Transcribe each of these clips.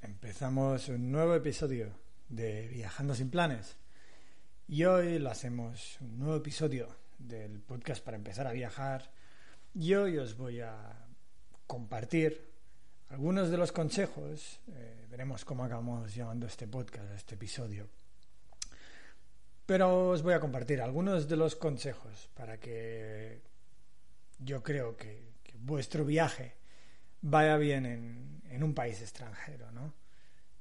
Empezamos un nuevo episodio de Viajando sin planes. Y hoy lo hacemos un nuevo episodio del podcast para empezar a viajar. Y hoy os voy a compartir algunos de los consejos. eh, veremos cómo acabamos llamando este podcast, este episodio. Pero os voy a compartir algunos de los consejos para que yo creo que, que vuestro viaje vaya bien en, en un país extranjero, ¿no?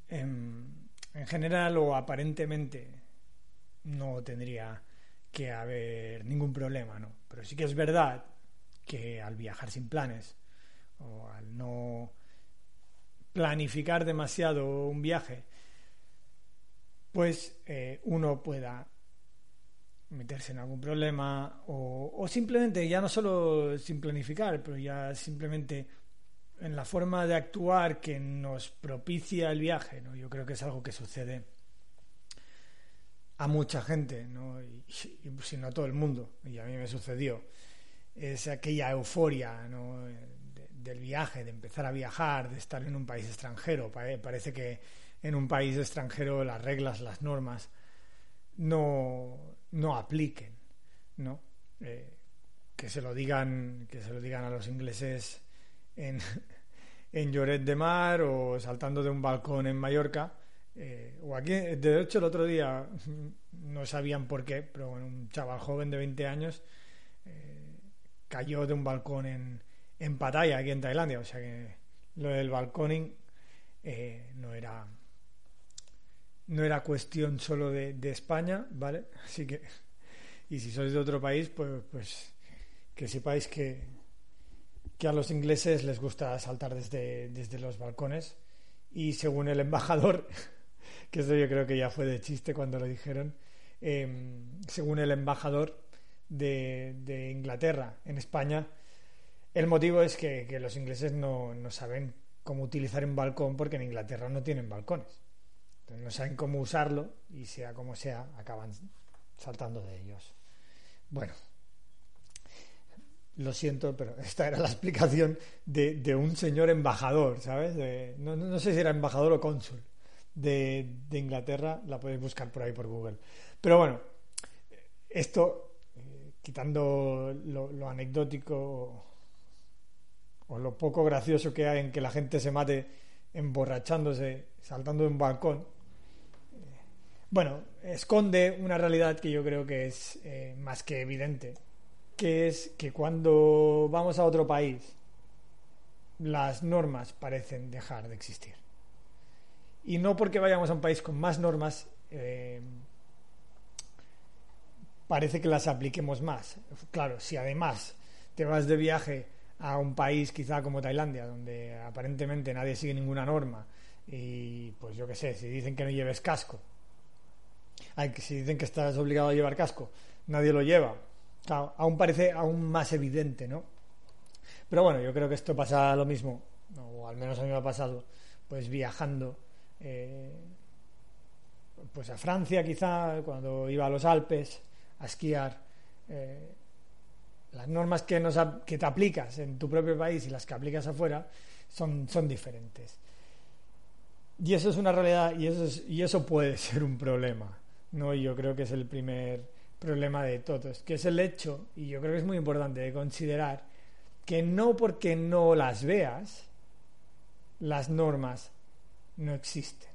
En, en general o aparentemente no tendría que haber ningún problema, ¿no? Pero sí que es verdad que al viajar sin planes o al no planificar demasiado un viaje, pues eh, uno pueda meterse en algún problema o, o simplemente ya no solo sin planificar, pero ya simplemente en la forma de actuar que nos propicia el viaje, ¿no? Yo creo que es algo que sucede a mucha gente, ¿no? Y, si no a todo el mundo, y a mí me sucedió. Es aquella euforia, ¿no? De- del viaje, de empezar a viajar, de estar en un país extranjero. Pare- Parece que en un país extranjero las reglas, las normas no, no apliquen, ¿no? Eh, que se lo digan, que se lo digan a los ingleses en, en Lloret de Mar o saltando de un balcón en Mallorca. eh, o aquí, de hecho, el otro día no sabían por qué, pero un chaval joven de 20 años eh, cayó de un balcón en, en Pattaya, aquí en Tailandia. O sea que lo del balconing eh, no era no era cuestión solo de, de España, ¿vale? Así que, y si sois de otro país, pues, pues que sepáis que, que a los ingleses les gusta saltar desde, desde los balcones y según el embajador, que esto yo creo que ya fue de chiste cuando lo dijeron, eh, según el embajador de, de Inglaterra en España, el motivo es que, que los ingleses no, no saben cómo utilizar un balcón porque en Inglaterra no tienen balcones. Entonces no saben cómo usarlo y sea como sea, acaban saltando de ellos. Bueno, lo siento, pero esta era la explicación de, un señor embajador, ¿sabes? No, no- sé si era embajador o cónsul de, Inglaterra, la podéis buscar por ahí por Google. Pero bueno, esto, eh, quitando lo, anecdótico o, o lo poco gracioso que hay en que la gente se mate emborrachándose, saltando de un balcón, eh, bueno, esconde una realidad que yo creo que es eh, más que evidente, que es que cuando vamos a otro país, las normas parecen dejar de existir. Y no porque vayamos a un país con más normas, eh, parece que las apliquemos más. Claro, si además te vas de viaje a un país quizá como Tailandia, donde aparentemente nadie sigue ninguna norma, y pues yo qué sé, si dicen que no lleves casco, ay, si dicen que estás obligado a llevar casco, nadie lo lleva. Aún parece aún más evidente, ¿no? Pero bueno, yo creo que esto pasa lo mismo, o al menos a mí me ha pasado, pues viajando, eh, pues a Francia quizá, cuando iba a los Alpes a esquiar, eh, las normas que, nos, que te aplicas en tu propio país y las que aplicas afuera son, son diferentes. Y eso es una realidad y eso, es- y eso puede ser un problema. ¿no? Y yo creo que es el primer problema de todos, que es el hecho, y yo creo que es muy importante de considerar, que no porque no las veas, las normas no existen.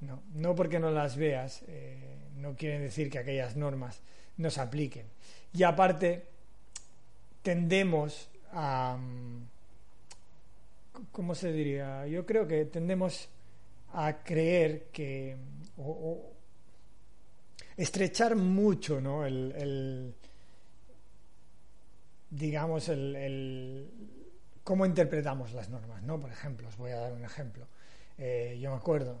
No, no porque no las veas, eh, no quiere decir que aquellas normas no se apliquen. Y aparte, tendemos a... mm, ¿Cómo se diría? Yo creo que tendemos a creer que... o- estrechar mucho, ¿no? El, digamos, el, cómo interpretamos las normas, ¿no? Por ejemplo, os voy a dar un ejemplo. Eh, yo me acuerdo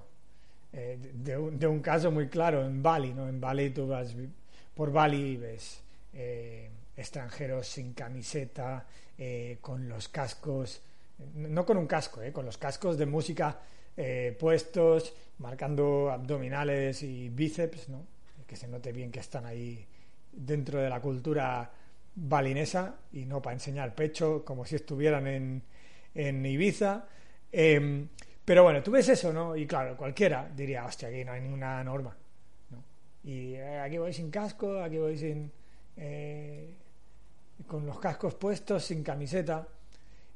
eh, de, un, caso muy claro en Bali, ¿no? En Bali tú vas por Bali y ves eh, extranjeros sin camiseta, con los cascos, no con un casco, con los cascos de música puestos, marcando abdominales y bíceps, ¿no? Que se note bien que están ahí dentro de la cultura balinesa y no para enseñar pecho como si estuvieran en, en Ibiza. Em, pero bueno, tú ves eso, ¿no? Y claro, cualquiera diría, hostia, aquí no hay ninguna norma. ¿no? Y eh, aquí voy sin casco, aquí voy sin. Eh, con los cascos puestos, sin camiseta.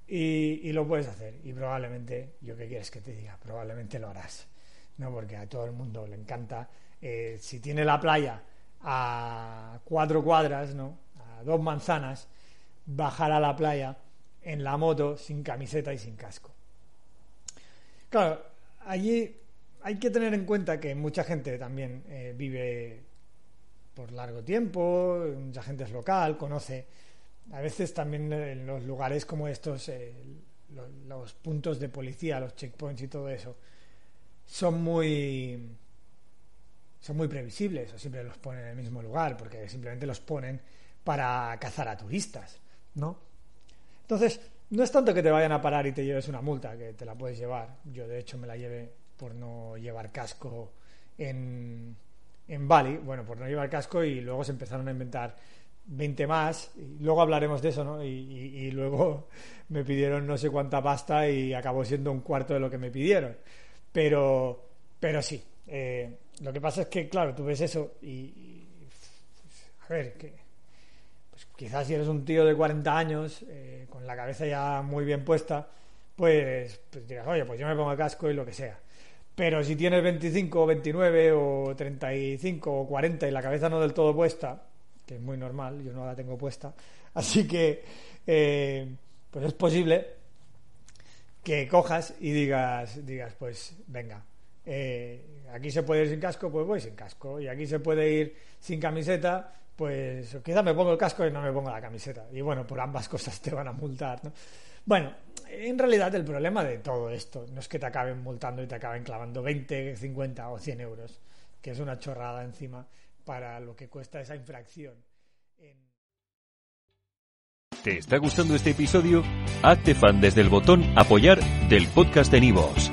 Y, y, lo puedes hacer. Y probablemente, yo qué quieres que te diga, probablemente lo harás. ¿no? Porque a todo el mundo le encanta. Eh, si tiene la playa a cuatro cuadras, ¿no? A dos manzanas, bajar a la playa en la moto sin camiseta y sin casco. Claro, allí hay que tener en cuenta que mucha gente también eh, vive por largo tiempo, mucha gente es local, conoce. A veces también en los lugares como estos, eh, los, puntos de policía, los checkpoints y todo eso, son muy son muy previsibles o siempre los ponen en el mismo lugar porque simplemente los ponen para cazar a turistas, ¿no? Entonces, no es tanto que te vayan a parar y te lleves una multa, que te la puedes llevar. Yo, de hecho, me la llevé por no llevar casco en, en Bali, bueno, por no llevar casco y luego se empezaron a inventar 20 más, luego hablaremos de eso, ¿no? Y, y, luego me pidieron no sé cuánta pasta y acabó siendo un cuarto de lo que me pidieron. Pero, pero sí, eh, lo que pasa es que, claro, tú ves eso y, a ver, que quizás si eres un tío de 40 años, eh, con la cabeza ya muy bien puesta, pues, pues digas, oye, pues yo me pongo el casco y lo que sea. Pero si tienes 25 o 29 o 35 o 40 y la cabeza no del todo puesta, que es muy normal, yo no la tengo puesta, así que eh, pues es posible que cojas y digas, digas pues venga, eh, aquí se puede ir sin casco, pues voy sin casco, y aquí se puede ir sin camiseta, pues quizá me pongo el casco y no me pongo la camiseta. Y bueno, por ambas cosas te van a multar, ¿no? Bueno, en realidad el problema de todo esto no es que te acaben multando y te acaben clavando 20, 50 o 100 euros, que es una chorrada encima para lo que cuesta esa infracción. ¿Te está gustando este episodio? Hazte fan desde el botón apoyar del podcast de Nivos.